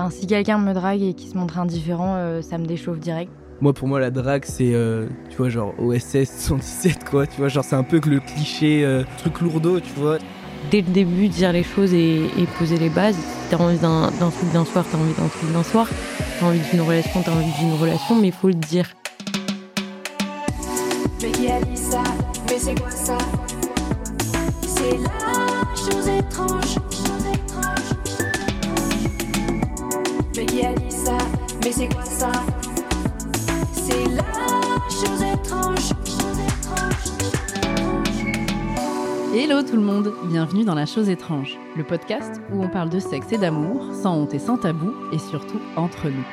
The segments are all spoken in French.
Enfin, si quelqu'un me drague et qui se montre indifférent, euh, ça me déchauffe direct. Moi, pour moi, la drague, c'est, euh, tu vois, genre OSS 117, quoi. Tu vois, genre, c'est un peu que le cliché euh, truc lourdeau, tu vois. Dès le début, dire les choses et, et poser les bases. Si t'as envie d'un d'un truc d'un soir, t'as envie d'un truc d'un soir. T'as envie d'une relation, t'as envie d'une relation, mais il faut le dire. C'est quoi ça? C'est la chose étrange. Hello tout le monde, bienvenue dans La Chose étrange, le podcast où on parle de sexe et d'amour, sans honte et sans tabou, et surtout entre nous.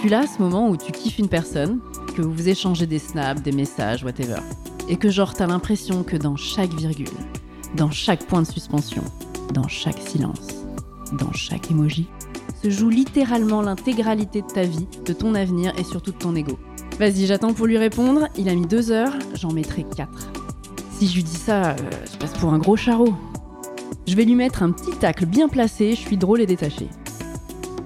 Tu l'as ce moment où tu kiffes une personne, que vous échangez des snaps, des messages, whatever, et que genre t'as l'impression que dans chaque virgule, dans chaque point de suspension, dans chaque silence, dans chaque emoji, se joue littéralement l'intégralité de ta vie, de ton avenir et surtout de ton ego. Vas-y, j'attends pour lui répondre, il a mis deux heures, j'en mettrai quatre. Si je lui dis ça, euh, je passe pour un gros charreau. Je vais lui mettre un petit tacle bien placé, je suis drôle et détaché.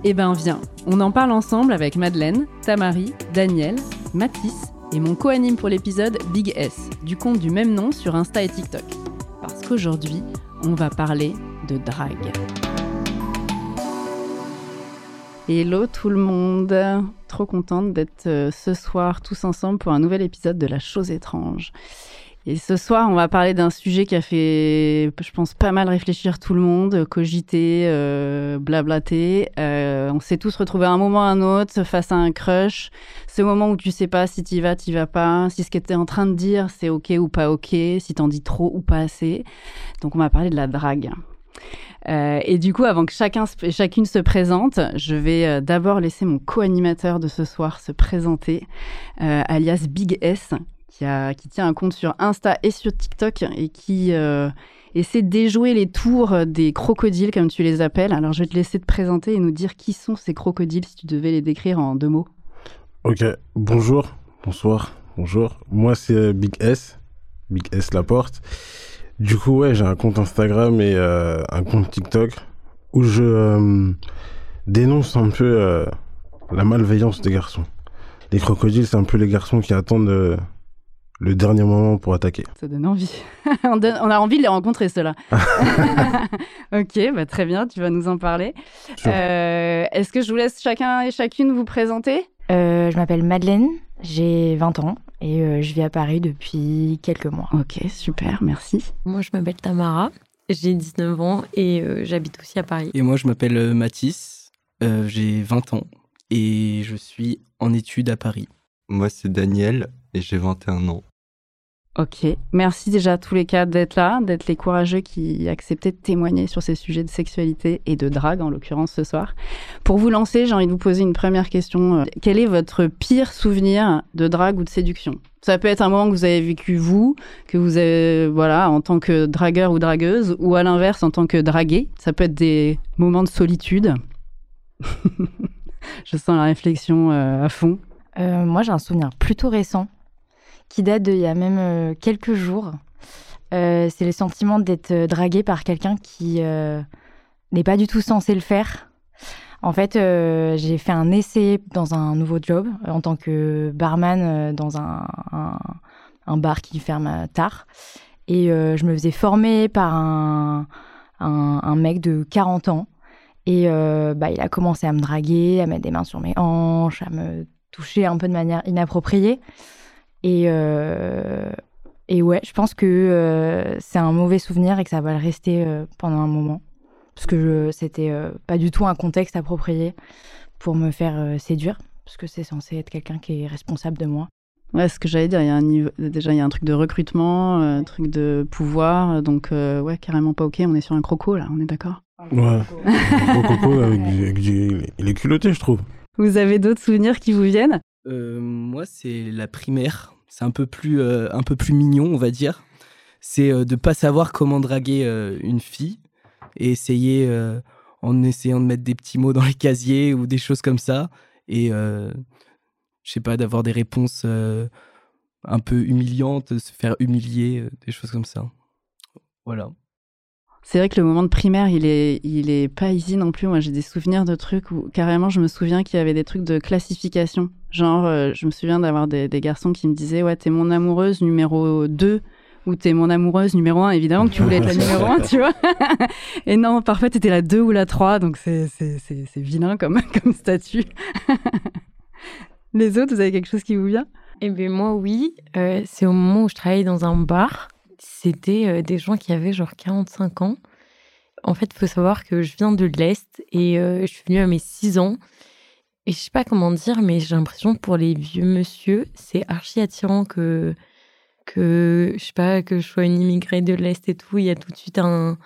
Eh ben viens, on en parle ensemble avec Madeleine, Tamari, Daniel, Mathis et mon co-anime pour l'épisode Big S, du compte du même nom sur Insta et TikTok. Parce qu'aujourd'hui, on va parler de drague. Hello tout le monde, trop contente d'être euh, ce soir tous ensemble pour un nouvel épisode de La Chose étrange. Et ce soir, on va parler d'un sujet qui a fait, je pense, pas mal réfléchir tout le monde, cogiter, euh, blablater. Euh, on s'est tous retrouvés à un moment ou à un autre face à un crush. Ce moment où tu sais pas si t'y vas, t'y vas pas, si ce que t'es en train de dire, c'est ok ou pas ok, si t'en dis trop ou pas assez. Donc on va parler de la drague. Euh, et du coup, avant que chacun, chacune se présente, je vais euh, d'abord laisser mon co-animateur de ce soir se présenter, euh, alias Big S, qui, a, qui tient un compte sur Insta et sur TikTok et qui essaie de déjouer les tours des crocodiles, comme tu les appelles. Alors, je vais te laisser te présenter et nous dire qui sont ces crocodiles, si tu devais les décrire en deux mots. Ok, bonjour, bonsoir, bonjour. Moi, c'est Big S, Big S Laporte. Du coup, ouais, j'ai un compte Instagram et euh, un compte TikTok où je euh, dénonce un peu euh, la malveillance des garçons. Les crocodiles, c'est un peu les garçons qui attendent euh, le dernier moment pour attaquer. Ça donne envie. on, donne- on a envie de les rencontrer, ceux-là. ok, bah, très bien, tu vas nous en parler. Euh, Est-ce que je vous laisse chacun et chacune vous présenter? Euh, je m'appelle Madeleine, j'ai 20 ans et euh, je vis à Paris depuis quelques mois. Ok, super, merci. Moi, je m'appelle Tamara, j'ai 19 ans et euh, j'habite aussi à Paris. Et moi, je m'appelle euh, Mathis, euh, j'ai 20 ans et je suis en études à Paris. Moi, c'est Daniel et j'ai 21 ans. Ok, merci déjà à tous les quatre d'être là, d'être les courageux qui acceptaient de témoigner sur ces sujets de sexualité et de drague, en l'occurrence ce soir. Pour vous lancer, j'ai envie de vous poser une première question. Euh, Quel est votre pire souvenir de drague ou de séduction? Ça peut être un moment que vous avez vécu vous, que vous avez, voilà, en tant que dragueur ou dragueuse, ou à l'inverse, en tant que dragué. Ça peut être des moments de solitude. Je sens la réflexion euh, à fond. Euh, moi, j'ai un souvenir plutôt récent qui date d'il y a même euh, quelques jours. Euh, c'est le sentiment d'être euh, dragué par quelqu'un qui n'est pas du tout censé le faire. En fait, j'ai fait un essai dans un nouveau job en tant que barman dans un, un- un bar qui ferme tard. Et je me faisais former par un, un, mec de 40 ans. Et bah, il a commencé à me draguer, à mettre des mains sur mes hanches, à me toucher un peu de manière inappropriée. Et, euh, et ouais, je pense que euh, c'est un mauvais souvenir et que ça va le rester euh, pendant un moment. Parce que c'était euh, pas du tout un contexte approprié pour me faire euh, séduire. Parce que c'est censé être quelqu'un qui est responsable de moi. Ouais, ce que j'allais dire, il y a un niveau, déjà il y a un truc de recrutement, euh, un truc de pouvoir, donc euh, ouais, carrément pas ok, on est sur un croco là, on est d'accord? Ouais, gros coco avec du, avec du- Il est culotté, je trouve. Vous avez d'autres souvenirs qui vous viennent? Euh, moi, c'est la primaire. C'est un peu plus, euh, un peu plus mignon, on va dire. C'est euh, de pas savoir comment draguer euh, une fille et essayer, en essayant de mettre des petits mots dans les casiers ou des choses comme ça. Et je sais pas, d'avoir des réponses un peu humiliantes, se faire humilier, des choses comme ça. Voilà. C'est vrai que le moment de primaire, il est, il est pas easy non plus. Moi, j'ai des souvenirs de trucs où carrément, je me souviens qu'il y avait des trucs de classification. Genre, euh, je me souviens d'avoir des, garçons qui me disaient Ouais, t'es mon amoureuse numéro 2 ou t'es mon amoureuse numéro 1. Évidemment que tu voulais être la numéro 1, tu vois. Et non, parfois, t'étais la 2 ou la 3. Donc, c'est, vilain comme, comme statut. Les autres, vous avez quelque chose qui vous vient? Eh bien, moi, oui. Euh, c'est au moment où je travaillais dans un bar. C'était euh, des gens qui avaient genre 45 ans. En fait, il faut savoir que je viens de l'Est et je suis venue à mes 6 ans. Et je sais pas comment dire, mais j'ai l'impression que pour les vieux monsieur, c'est archi attirant que, que, je sais pas, que je sois une immigrée de l'Est et tout. Il y a tout de suite un,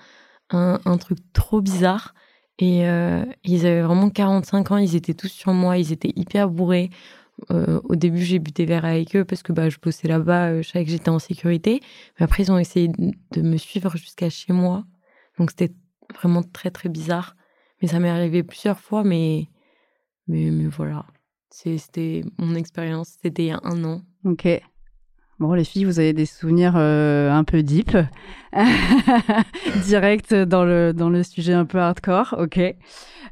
un, truc trop bizarre. Et euh, ils avaient vraiment 45 ans, ils étaient tous sur moi, ils étaient hyper bourrés. Euh, au début, j'ai bu des verres avec eux parce que bah, je bossais là-bas, euh, je savais que j'étais en sécurité. Mais après, ils ont essayé de me suivre jusqu'à chez moi. Donc, c'était vraiment très, très bizarre. Mais ça m'est arrivé plusieurs fois, mais, mais, mais voilà. C'était mon expérience, c'était il y a un an. Ok. Bon, les filles, vous avez des souvenirs euh, un peu deep. Direct dans le, dans le sujet un peu hardcore. Ok.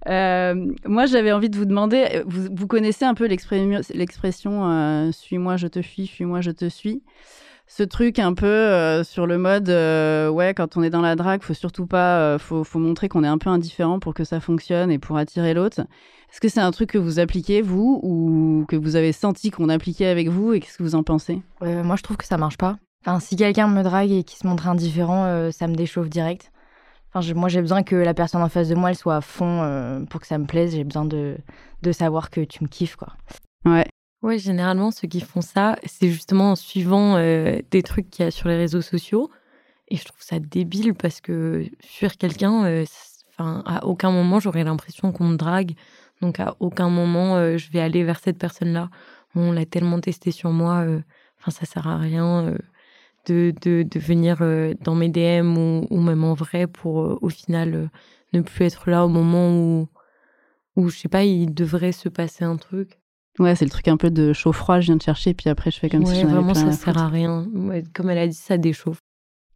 Euh, moi, j'avais envie de vous demander, vous, vous connaissez un peu l'expression euh, suis-moi, je te fuis, fuis-moi, je te suis ce truc un peu euh, sur le mode euh, ouais quand on est dans la drague faut surtout pas euh, faut, faut montrer qu'on est un peu indifférent pour que ça fonctionne et pour attirer l'autre est-ce que c'est un truc que vous appliquez vous ou que vous avez senti qu'on appliquait avec vous et qu'est-ce que vous en pensez? Moi, je trouve que ça marche pas. Enfin, si quelqu'un me drague et qui se montre indifférent, ça me déchauffe direct. Enfin, je- moi, j'ai besoin que la personne en face de moi, elle soit à fond pour que ça me plaise. J'ai besoin de, de savoir que tu me kiffes, quoi. ouais Ouais, généralement, ceux qui font ça, c'est justement en suivant euh, des trucs qu'il y a sur les réseaux sociaux. Et je trouve ça débile parce que fuir quelqu'un, euh, à aucun moment, j'aurais l'impression qu'on me drague. Donc, à aucun moment, euh, je vais aller vers cette personne-là. On l'a tellement testé sur moi. Enfin, ça sert à rien de, de, de venir dans mes DM ou, ou même en vrai pour, au final, ne plus être là au moment où, où, je sais pas, il devrait se passer un truc. Ouais c'est le truc un peu de chaud froid je viens de chercher puis après je fais comme si Ouais, j'en avais vraiment, ça sert à rien. Ouais, comme elle a dit, ça déchauffe.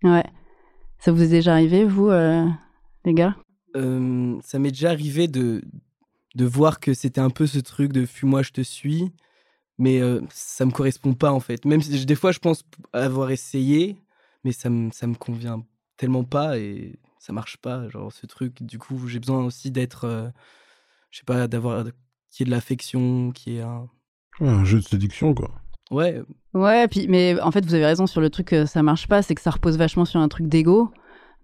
ouais ça vous est déjà arrivé vous euh, les gars? Euh, ça m'est déjà arrivé de, de voir que c'était un peu ce truc de fuis-moi, je te suis, mais euh, ça me correspond pas en fait. Même si des fois je pense avoir essayé, mais ça me, ça me convient tellement pas et ça marche pas, genre ce truc. Du coup, j'ai besoin aussi d'être, euh, je sais pas, d'avoir qui est de l'affection, qui est un. Ouais, un jeu de séduction, quoi. Ouais, Ouais, puis mais en fait vous avez raison sur le truc que ça marche pas, c'est que ça repose vachement sur un truc d'ego,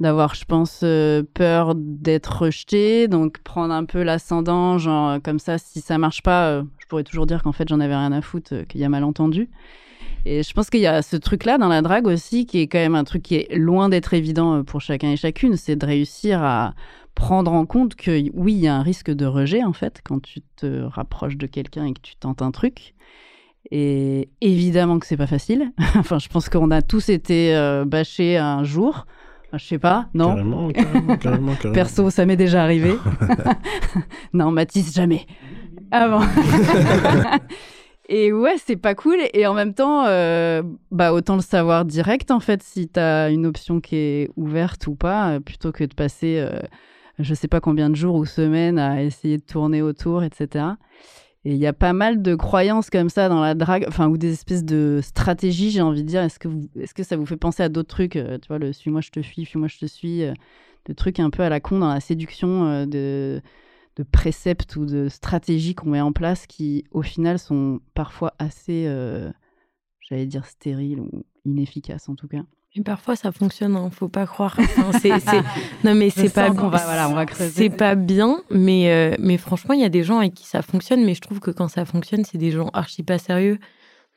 d'avoir je pense euh, peur d'être rejeté, donc prendre un peu l'ascendant, genre euh, comme ça si ça marche pas, euh, je pourrais toujours dire qu'en fait j'en avais rien à foutre, euh, qu'il y a malentendu. Et je pense qu'il y a ce truc-là dans la drague aussi qui est quand même un truc qui est loin d'être évident euh, pour chacun et chacune, c'est de réussir à prendre en compte que oui, il y a un risque de rejet en fait quand tu te rapproches de quelqu'un et que tu tentes un truc. Et évidemment que c'est pas facile. enfin, je pense qu'on a tous été euh, bâchés un jour. Enfin, je sais pas, non? Carrément, carrément, carrément. Perso, ça m'est déjà arrivé. non, Mathis, jamais. Avant. Et ouais, c'est pas cool. Et en même temps, euh, bah, autant le savoir direct, en fait, si t'as une option qui est ouverte ou pas, euh, plutôt que de passer, euh, je sais pas combien de jours ou semaines à essayer de tourner autour, etc. Et il y a pas mal de croyances comme ça dans la drague, enfin, ou des espèces de stratégies, j'ai envie de dire. Est-ce que, est-ce que ça vous fait penser à d'autres trucs euh, Tu vois, le suis-moi, je te fuis, fuis-moi, je te suis, euh, de trucs un peu à la con dans la séduction, euh, de, préceptes ou de stratégies qu'on met en place qui, au final, sont parfois assez, j'allais dire, stériles ou inefficaces en tout cas. Et parfois, ça fonctionne, hein, faut pas croire. Enfin, Non, mais c'est pas, va- voilà, on va creuser. c'est pas bien, mais, euh, mais franchement, il y a des gens avec qui ça fonctionne, mais je trouve que quand ça fonctionne, c'est des gens archi pas sérieux,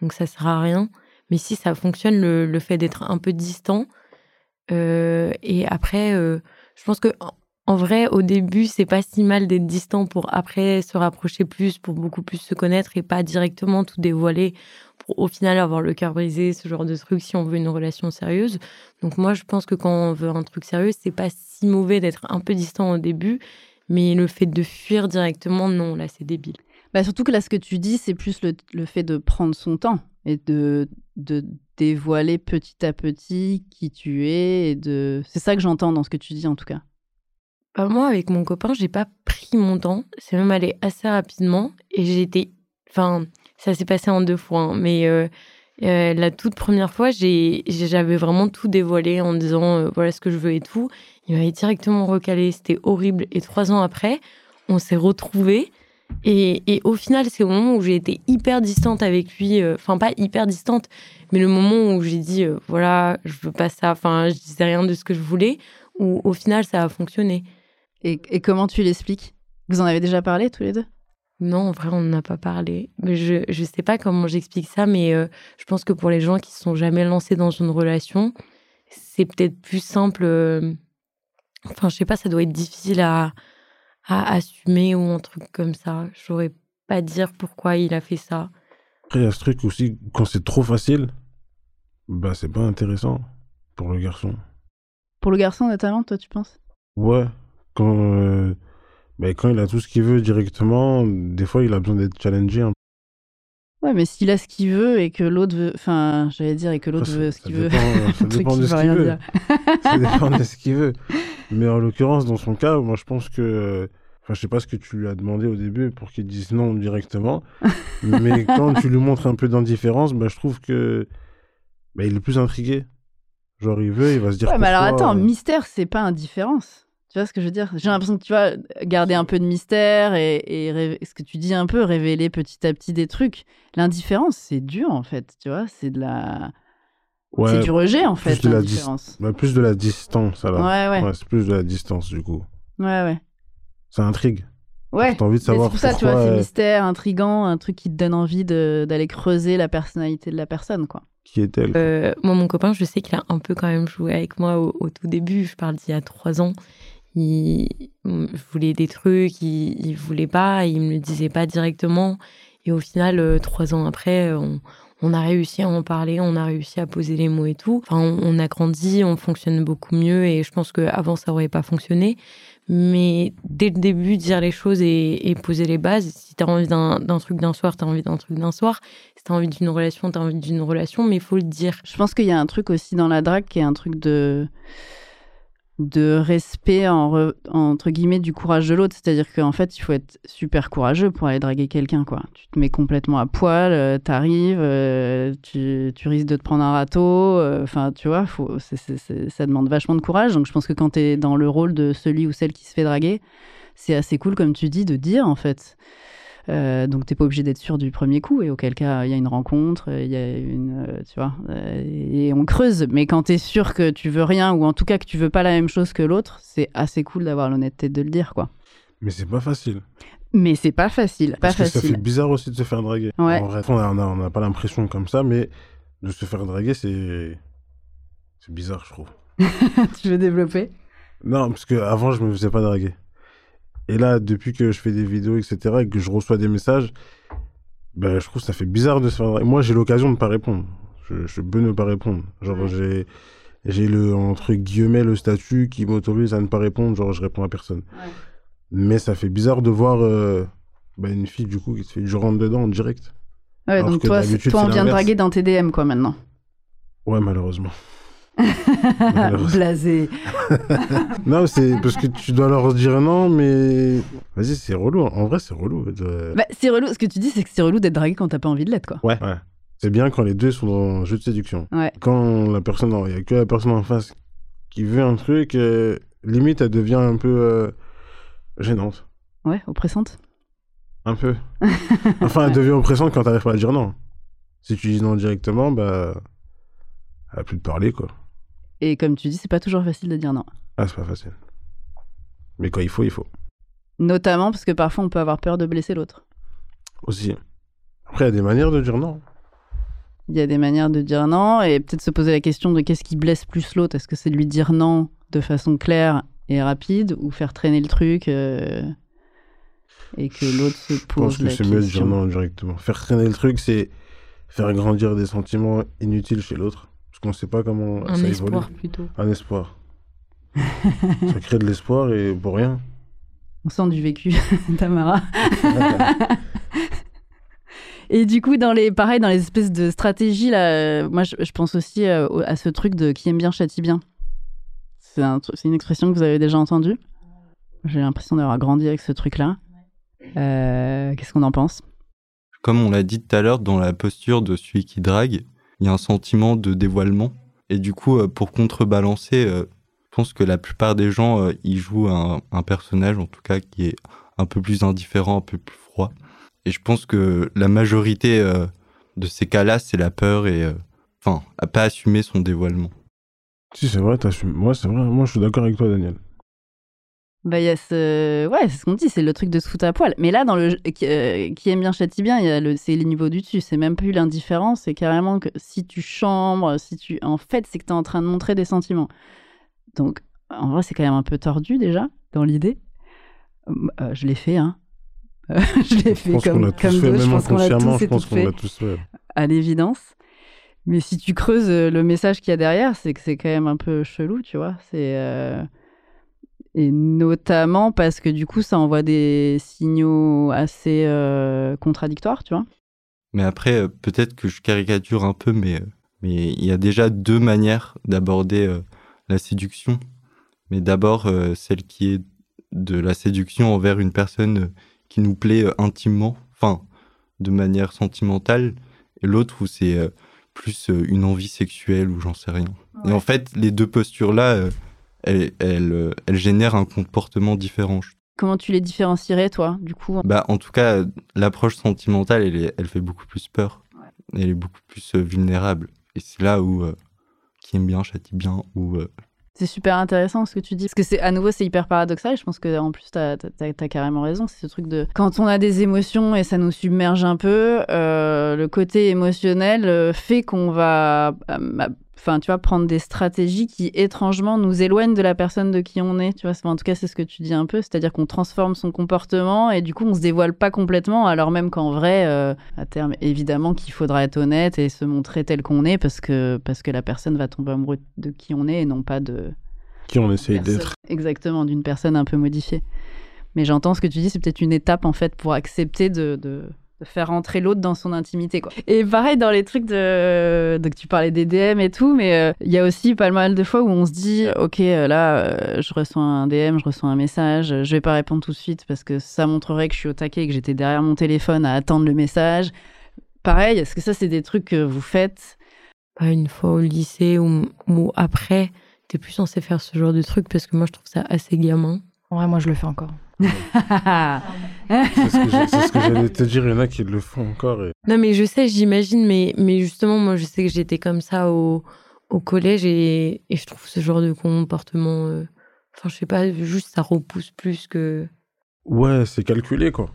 donc ça sert à rien. Mais si ça fonctionne, le, le fait d'être un peu distant, euh, et après, euh, je pense que en, vrai, au début, c'est pas si mal d'être distant pour après se rapprocher plus, pour beaucoup plus se connaître et pas directement tout dévoiler au final avoir le cœur brisé, ce genre de truc si on veut une relation sérieuse. Donc moi, je pense que quand on veut un truc sérieux, c'est pas si mauvais d'être un peu distant au début, mais le fait de fuir directement, non, là, c'est débile. Bah, surtout que là, ce que tu dis, c'est plus le, le fait de prendre son temps et de, de dévoiler petit à petit qui tu es et de. C'est ça que j'entends dans ce que tu dis en tout cas. Bah, moi, avec mon copain, j'ai pas pris mon temps. C'est même allé assez rapidement. Et j'ai été. Enfin, ça s'est passé en deux fois. hein, mais euh, euh, la toute première fois, j'avais vraiment tout dévoilé en disant euh, voilà ce que je veux et tout. Il m'avait directement recalé. C'était horrible. Et trois ans après, on s'est retrouvés. Et, et au final, c'est au moment où j'ai été hyper distante avec lui. Enfin, pas hyper distante, mais le moment où j'ai dit voilà, je veux pas ça. Enfin, je disais rien de ce que je voulais. Où au final, ça a fonctionné. Et, et comment tu l'expliques? Vous en avez déjà parlé tous les deux? Non, en vrai, on n'en a pas parlé. Mais je je sais pas comment j'explique ça, mais euh, je pense que pour les gens qui se sont jamais lancés dans une relation, c'est peut-être plus simple. euh, Enfin, je sais pas, ça doit être difficile à, à assumer ou un truc comme ça. Je saurais pas dire pourquoi il a fait ça. Après, il y a ce truc aussi, quand c'est trop facile, bah, c'est pas intéressant pour le garçon. Pour le garçon notamment, toi, tu penses? Ouais, quand, euh, bah, quand il a tout ce qu'il veut directement, des fois, il a besoin d'être challengé. un Ouais, mais s'il a ce qu'il veut et que l'autre veut. Enfin, j'allais dire, et que l'autre veut ce qu'il veut. ça dépend de ce qu'il veut. ça dépend de ce qu'il veut. Mais en l'occurrence, dans son cas, moi, je pense que. Enfin, je sais pas ce que tu lui as demandé au début pour qu'il dise non directement. mais quand tu lui montres un peu d'indifférence, bah, je trouve que. Bah, il est plus intrigué. Genre, il veut, il va se dire. Ouais, mais alors attends, euh, mystère, c'est pas indifférence. Tu vois ce que je veux dire? J'ai l'impression que tu vois, garder un peu de mystère et, ce que tu dis un peu, révéler petit à petit des trucs. L'indifférence, c'est dur en fait, tu vois, c'est de la. ouais, c'est du rejet en plus fait, de la l'indifférence. bah, plus de la distance, alors. Ouais, ouais, c'est plus de la distance, du coup. ouais, ouais. Ça intrigue. Ouais. T'as envie de savoir C'est pour ça, tu vois, pourquoi, c'est euh, mystère, intrigant, un truc qui te donne envie de- d'aller creuser la personnalité de la personne, quoi. qui est-elle. Euh, moi, mon copain, je sais qu'il a un peu quand même joué avec moi au, au tout début. Je parle d'il y a trois ans. Il, je voulais des trucs, il, il voulait pas, il me le disait pas directement. Et au final, euh, trois ans après, on, on a réussi à en parler, on a réussi à poser les mots et tout. Enfin, on, a grandi, on fonctionne beaucoup mieux et je pense qu'avant, ça aurait pas fonctionné. Mais dès le début, dire les choses et, et poser les bases. Si tu as envie d'un truc d'un soir, tu as envie d'un truc d'un soir. Si tu as envie d'une relation, tu as envie d'une relation, mais il faut le dire. Je pense qu'il y a un truc aussi dans la drague qui est un truc de de respect en re- entre guillemets du courage de l'autre. C'est-à-dire qu'en fait il faut être super courageux pour aller draguer quelqu'un quoi. Tu te mets complètement à poil euh, t'arrives euh, tu, tu risques de te prendre un râteau euh, enfin tu vois faut, ça demande vachement de courage. Donc je pense que quand t'es dans le rôle de celui ou celle qui se fait draguer c'est assez cool comme tu dis de dire en fait euh, donc t'es pas obligé d'être sûr du premier coup et auquel cas il y a une rencontre, il y a une, euh, tu vois, euh, et on creuse. Mais quand t'es sûr que tu veux rien ou en tout cas que tu veux pas la même chose que l'autre, c'est assez cool d'avoir l'honnêteté de le dire quoi. Mais c'est pas facile. Mais c'est pas facile, pas Parce que ça fait bizarre aussi de se faire draguer. Ouais. En vrai, on n'a on a pas l'impression comme ça, mais de se faire draguer, c'est. C'est bizarre, je trouve. tu veux développer? Non, parce qu'avant, je me faisais pas draguer. Et là, depuis que je fais des vidéos, etc., et que je reçois des messages, ben, je trouve que ça fait bizarre de se faire. Moi, j'ai l'occasion de pas répondre. Je, je peux ne pas répondre. Genre, j'ai. J'ai le, entre guillemets, le statut qui m'autorise à ne pas répondre, genre je réponds à personne. Mais ça fait bizarre de voir euh, ben, une fille, du coup, qui se fait du rentre dedans en direct. Ouais, Alors donc toi, toi on vient de draguer dans tes DM quoi maintenant. Ouais, malheureusement. Blasé. Non, c'est parce que tu dois leur dire non, mais vas-y, c'est relou. En vrai, c'est relou. de- Bah, c'est relou. Ce que tu dis, c'est que c'est relou d'être dragué quand t'as pas envie de l'être quoi. Ouais. ouais. C'est bien quand les deux sont dans un jeu de séduction. Ouais. Quand la personne, il y a que la personne en face qui veut un truc, euh, limite, elle devient un peu euh, gênante. Ouais, oppressante. Un peu. enfin, elle devient oppressante quand t'arrives pas à dire non. Si tu dis non directement, bah, elle a plus de parler, quoi. Et comme tu dis, c'est pas toujours facile de dire non. Ah, c'est pas facile. Mais quand il faut, il faut. Notamment parce que parfois on peut avoir peur de blesser l'autre. Aussi. Après, il y a des manières de dire non. Il y a des manières de dire non et peut-être se poser la question de qu'est-ce qui blesse plus l'autre. Est-ce que c'est de lui dire non de façon claire et rapide ou faire traîner le truc euh, et que l'autre se Je pense pose que c'est mieux de dire non directement. Faire traîner le truc, c'est faire grandir des sentiments inutiles chez l'autre. Parce qu'on sait pas comment Un ça espoir évolue. plutôt. Un espoir. ça crée de l'espoir et pour rien. On sent du vécu, Tamara. Et du coup, dans les, pareil, dans les espèces de stratégies, là, euh, moi, je, je pense aussi euh, à ce truc de qui aime bien châtie bien. C'est un tru- c'est une expression que vous avez déjà entendue. J'ai l'impression d'avoir grandi avec ce truc-là. Euh, Qu'est-ce qu'on en pense? Comme on l'a dit tout à l'heure, dans la posture de celui qui drague, il y a un sentiment de dévoilement. Et du coup, euh, pour contrebalancer, euh, je pense que la plupart des gens, euh, ils jouent un, personnage, en tout cas, qui est un peu plus indifférent, un peu plus froid. Et je pense que la majorité euh, de ces cas-là, c'est la peur et, euh, enfin, à pas assumer son dévoilement. Si, c'est vrai, t'assumes. Moi, c'est vrai. Moi, je suis d'accord avec toi, Daniel. Bah, il y a ce. Ouais, c'est ce qu'on dit, c'est le truc de se foutre à poil. Mais là, dans le euh, qui aime bien châtie bien, y a le... c'est les niveaux du dessus. C'est même plus l'indifférence, c'est carrément que si tu chambres, si tu. En fait, c'est que tu es en train de montrer des sentiments. Donc, en vrai, c'est quand même un peu tordu déjà, dans l'idée. Euh, je l'ai fait, hein. Euh, je l'ai fait comme, d'autres. Je pense qu'on l'a tous je pense qu'on l'a tous fait. à l'évidence. Mais si tu creuses euh, le message qu'il y a derrière, c'est que c'est quand même un peu chelou, tu vois. C'est et notamment parce que du coup, ça envoie des signaux assez euh, contradictoires, tu vois. Mais après, euh, peut-être que je caricature un peu, mais euh, mais il y a déjà deux manières d'aborder euh, la séduction. Mais d'abord, euh, celle qui est de la séduction envers une personne qui nous plaît intimement, enfin, de manière sentimentale, et l'autre où c'est plus une envie sexuelle ou j'en sais rien. Et en fait, les deux postures-là, elles génèrent un comportement différent. Comment tu les différencierais, toi, du coup bah, en tout cas, l'approche sentimentale, elle, est- elle fait beaucoup plus peur. Elle est beaucoup plus euh, vulnérable. Et c'est là où euh, qui aime bien châtie bien. Ou euh, C'est super intéressant ce que tu dis. Parce que c'est à nouveau, c'est hyper paradoxal. Je pense que en plus, tu as, carrément raison. C'est ce truc de quand on a des émotions et ça nous submerge un peu, euh, le côté émotionnel fait qu'on va, enfin, tu vois, prendre des stratégies qui étrangement nous éloignent de la personne de qui on est. Tu vois, Enfin, en tout cas, c'est ce que tu dis un peu. C'est-à-dire qu'on transforme son comportement et du coup, on se dévoile pas complètement, alors même qu'en vrai, euh, à terme, évidemment qu'il faudra être honnête et se montrer tel qu'on est parce que parce que la personne va tomber amoureuse de qui on est et non pas de Qui on essaye d'être. Exactement, d'une personne un peu modifiée. Mais j'entends ce que tu dis, c'est peut-être une étape en fait pour accepter de, de, de faire entrer l'autre dans son intimité. Quoi. Et pareil dans les trucs de. Donc tu parlais des DM et tout, mais euh, il y a aussi pas mal de fois où on se dit Ok, euh, là, euh, je reçois un DM, je reçois un message, je vais pas répondre tout de suite parce que ça montrerait que je suis au taquet et que j'étais derrière mon téléphone à attendre le message. Pareil, est-ce que ça, c'est des trucs que vous faites? Pas une fois au lycée ou, ou après, t'es plus censé faire ce genre de truc parce que moi je trouve ça assez gamin. En vrai, moi, je le fais encore. C'est ce que j'allais te dire. Il y en a qui le font encore. Et... Non, mais je sais, j'imagine, mais, mais justement, moi, je sais que j'étais comme ça au, au collège et, et je trouve ce genre de comportement. euh, Enfin, je sais pas, juste ça repousse plus que. Ouais, c'est calculé, quoi.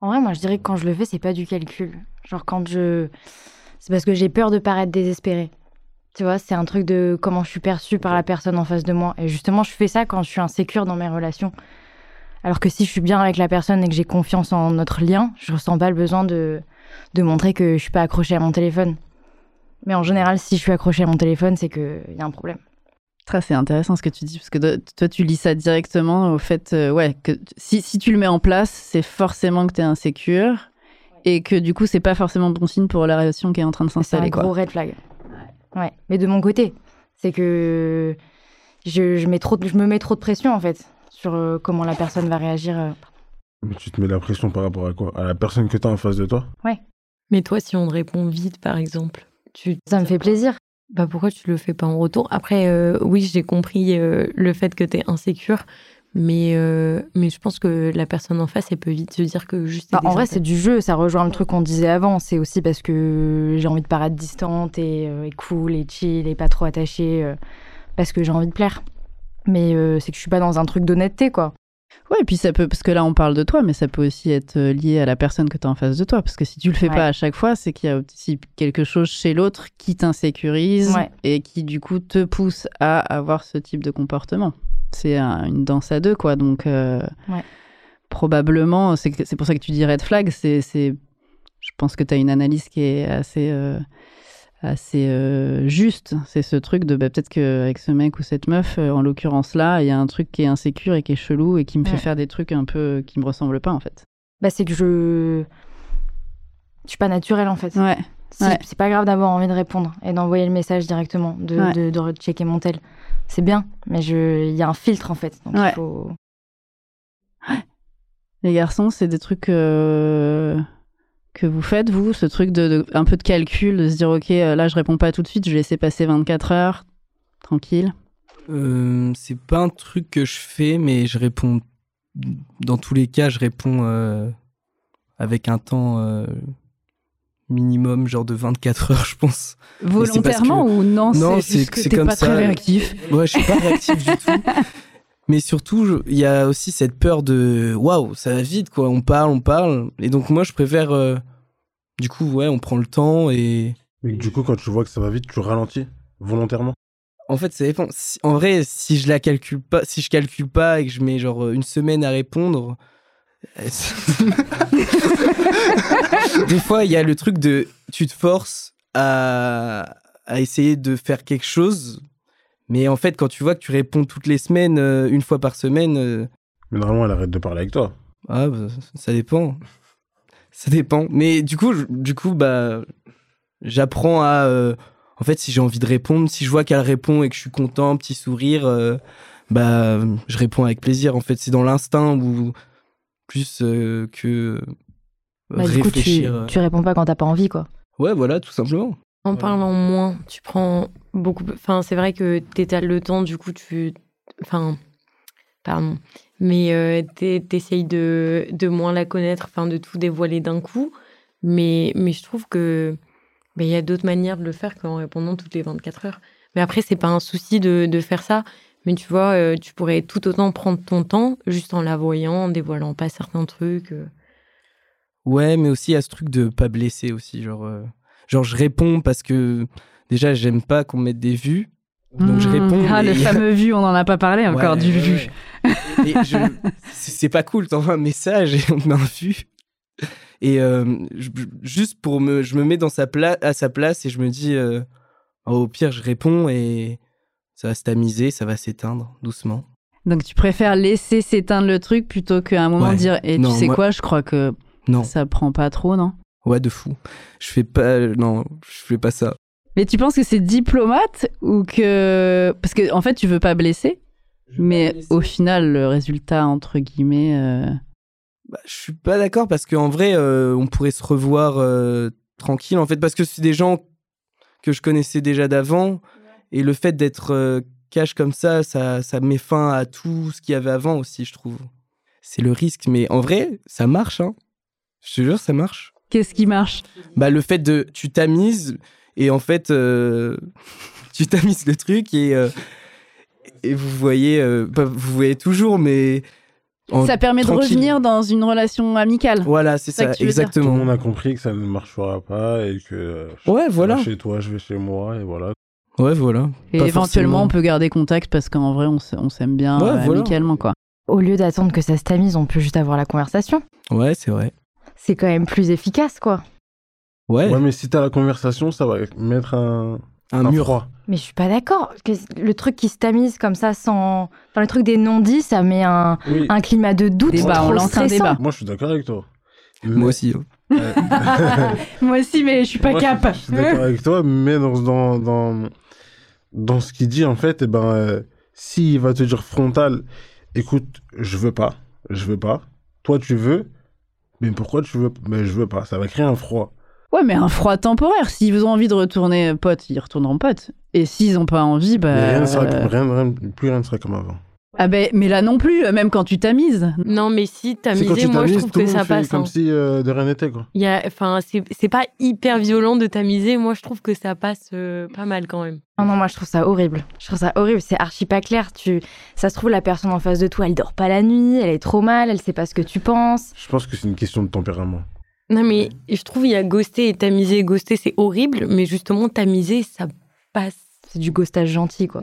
En vrai, moi, je dirais que quand je le fais, c'est pas du calcul. Genre, quand je. C'est parce que j'ai peur de paraître désespérée. Tu vois, c'est un truc de comment je suis perçue par la personne en face de moi. Et justement, je fais ça quand je suis insécure dans mes relations. Alors que si je suis bien avec la personne et que j'ai confiance en notre lien, je ressens pas le besoin de, de montrer que je suis pas accrochée à mon téléphone. Mais en général, si je suis accrochée à mon téléphone, c'est qu'il y a un problème. C'est intéressant ce que tu dis, parce que toi, tu lis ça directement au fait, euh, ouais, que si, si tu le mets en place, c'est forcément que tu es insécure et que du coup, c'est pas forcément bon signe pour la relation qui est en train de C'est un s'installer. quoi. gros red flag. Ouais. Mais de mon côté, c'est que je, je, mets trop de- je me mets trop de pression, en fait, sur euh, comment la personne va réagir. euh. Mais tu te mets la pression par rapport à quoi? À la personne que tu as en face de toi? Mais toi, si on te répond vite, par exemple, tu. Ça me fait plaisir. Bah pourquoi tu le fais pas en retour? Après, euh, oui, j'ai compris euh, le fait que t'es insécure, mais, euh, mais je pense que la personne en face, elle peut vite se dire que juste. Bah, en vrai, c'est du jeu, ça rejoint le truc qu'on disait avant. C'est aussi parce que j'ai envie de paraître distante et, euh, et cool et chill et pas trop attachée euh, parce que j'ai envie de plaire. Mais euh, c'est que je suis pas dans un truc d'honnêteté, quoi. Ouais, et puis ça peut, parce que là, on parle de toi, mais ça peut aussi être euh, lié à la personne que tu as en face de toi. Parce que si tu le fais Ouais. pas à chaque fois, c'est qu'il y a aussi quelque chose chez l'autre qui t'insécurise Ouais. et qui, du coup, te pousse à avoir ce type de comportement. C'est un- une danse à deux, quoi. Donc, euh, Ouais. probablement, c'est pour ça que tu dis red flag. C'est, c'est- je pense que tu as une analyse qui est assez. euh, assez euh, juste, c'est ce truc de bah, peut-être qu'avec ce mec ou cette meuf, euh, en l'occurrence là, il y a un truc qui est insécure et qui est chelou et qui me fait faire des trucs un peu qui me ressemblent pas en fait. Bah, c'est que je. Je suis pas naturelle en fait. Ouais. C'est pas grave d'avoir envie de répondre et d'envoyer le message directement, de, Ouais. de, de rechecker mon tel. C'est bien, mais je- il y a un filtre en fait. Donc Ouais. il faut. Les garçons, c'est des trucs euh, que vous faites, vous, ce truc de, de- un peu de calcul, de se dire, ok, euh, là, je réponds pas tout de suite, je vais laisser passer 24 heures, tranquille. Euh, c'est pas un truc que je fais, mais je réponds. Dans tous les cas, je réponds euh, avec un temps euh, minimum, genre de 24 heures, je pense. Volontairement ou non, Non, c'est que c'est t'es comme pas ça. très réactif? Ouais, je suis pas réactif du tout. Mais surtout, il y a aussi cette peur de waouh, ça va vite, quoi. On parle, on parle. Et donc, moi, je préfère. euh, du coup, ouais, on prend le temps et. Mais du coup, quand tu vois que ça va vite, tu ralentis volontairement. En fait, ça dépend. En vrai, si je la calcule pas, si je calcule pas et que je mets genre une semaine à répondre, euh, des fois il y a le truc de tu te forces à, à essayer de faire quelque chose, mais en fait quand tu vois que tu réponds toutes les semaines, euh, une fois par semaine, euh, Mais normalement, elle arrête de parler avec toi. ah, bah, ça dépend. Ça dépend. Mais du coup, je- du coup, bah, j'apprends à. euh, en fait, si j'ai envie de répondre, si je vois qu'elle répond et que je suis content, petit sourire, euh, bah, je réponds avec plaisir. En fait, c'est dans l'instinct ou plus euh, que Bah, du coup, tu, réfléchir. tu réponds pas quand t'as pas envie, quoi. Ouais, voilà, tout simplement. En parlant moins, tu prends beaucoup. Enfin, c'est vrai que t'étales le temps, du coup, tu. Enfin, pardon. Mais euh, t'es- t'essayes de, de moins la connaître, enfin, de tout dévoiler d'un coup. Mais, mais je trouve que. Il y a d'autres manières de le faire qu'en répondant toutes les 24 heures. Mais après, c'est pas un souci de, de faire ça. Mais tu vois, euh, tu pourrais tout autant prendre ton temps juste en la voyant, en dévoilant pas certains trucs. euh. Ouais, mais aussi à ce truc de pas blesser aussi. Genre, euh, genre je réponds parce que déjà, j'aime pas qu'on mette des vues. Donc je Mmh. réponds. Ah, le fameux vu, on en a pas parlé encore Ouais, du ouais, vu. ouais. Et je- c'est pas cool, t'envoies un message et on met un vu. Et euh, je- juste pour me, je me mets dans sa pla- à sa place et je me dis, euh, oh, au pire, je réponds et ça va se tamiser, ça va s'éteindre doucement. Donc tu préfères laisser s'éteindre le truc plutôt qu'à un moment dire, et tu sais moi- quoi, je crois que Non, ça prend pas trop, non? Ouais, de fou. Je fais pas, non, je fais pas ça. Mais tu penses que c'est diplomate ou que... Parce que en fait, tu veux pas blesser, mais au final, le résultat, entre guillemets... euh, Bah, je suis pas d'accord parce qu'en vrai, euh, on pourrait se revoir euh, tranquille. En fait, parce que c'est des gens que je connaissais déjà d'avant. Et le fait d'être euh, cash comme ça, ça, ça met fin à tout ce qu'il y avait avant aussi, je trouve. C'est le risque. Mais en vrai, ça marche. Hein. Je te jure, ça marche. Qu'est-ce qui marche? Bah, le fait de. Tu tamises et en fait, euh, tu tamises le truc et. euh, et vous voyez, euh, vous voyez toujours, mais. en- Ça permet de tranquille. revenir dans une relation amicale. Voilà, c'est C'est ça ça, que tu veux dire. Tout le exactement. monde a compris que ça ne marchera pas et que. euh, je- Ouais, voilà. vas Chez toi, je vais chez moi et voilà. Ouais, voilà. Et Pas éventuellement, forcément. on peut garder contact parce qu'en vrai, on s- on s'aime bien Ouais, euh, voilà. amicalement, quoi. Au lieu d'attendre que ça se tamise, on peut juste avoir la conversation. Ouais, c'est vrai. C'est quand même plus efficace, quoi. Ouais, Ouais, mais si t'as la conversation, ça va mettre un, un un mur. froid. Mais je suis pas d'accord. Le truc qui se tamise comme ça sans. Enfin, le truc des non-dits, ça met un, Oui. un climat de doute. Débat, trop on lance un débat. Moi, je suis d'accord avec toi. Moi aussi. oh. Euh, Moi aussi, mais je suis pas Moi, cap. Je, je suis d'accord avec toi, mais dans, dans, dans, dans ce qu'il dit, en fait, eh ben, euh, s'il va te dire frontal, écoute, je veux pas, je veux pas, toi tu veux, mais pourquoi tu veux Mais je veux pas, ça va créer un froid. Ouais, mais un froid temporaire. S'ils ont envie de retourner potes, ils retourneront potes. Et s'ils ont pas envie, bah. Mais rien ne sera, euh, rien, rien- plus rien ne sera comme avant. Ah ben, mais là non plus, même quand tu tamises. Non, mais si t'as C'est quand misé, tu moi je trouve que ça passe. comme hein. si euh, de rien n'était, quoi. Il y a, enfin, c'est c'est pas hyper violent de tamiser. Moi, je trouve que ça passe euh, pas mal quand même. Non, non, moi je trouve ça horrible. Je trouve ça horrible, c'est archi pas clair. Tu... Ça se trouve, la personne en face de toi, elle dort pas la nuit, elle est trop mal, elle sait pas ce que tu penses. Je pense que c'est une question de tempérament. Non, mais je trouve il y a ghosté et tamiser. Ghosté, c'est horrible, mais justement, tamiser, ça passe. C'est du ghostage gentil, quoi.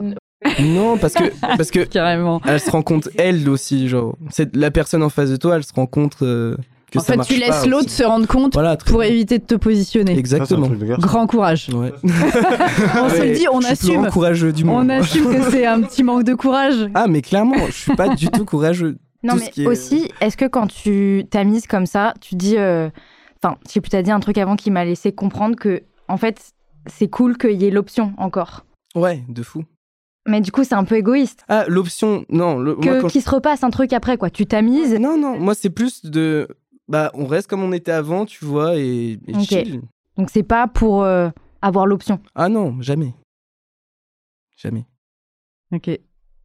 Non, parce que, parce que Carrément. elle se rend compte, elle aussi, genre. C'est la personne en face de toi, elle se rend compte euh, que en ça fait, marche tu pas laisses l'autre aussi. se rendre compte Voilà, très pour bien. éviter de te positionner. Exactement. Grand courage. Ouais. On se le dit, on je suis le plus assume. grand courageux du monde. On assume que c'est un petit manque de courage. Ah, mais clairement, je suis pas du tout courageux. Non, Tout mais ce qui est- aussi, est-ce que quand tu tamises comme ça, tu dis. euh, Enfin, je sais plus, t'as dit un truc avant qui m'a laissé comprendre que, en fait, c'est cool qu'il y ait l'option encore. Ouais, de fou. Mais du coup, c'est un peu égoïste. Ah, l'option, non. le- moi, Que quand- qu'il se repasse un truc après, quoi. Tu t'amuses. Non, non, moi c'est plus de. Bah, on reste comme on était avant, tu vois, et, et Ok. chill. Donc c'est pas pour euh, avoir l'option. Ah non, jamais. Jamais. Ok.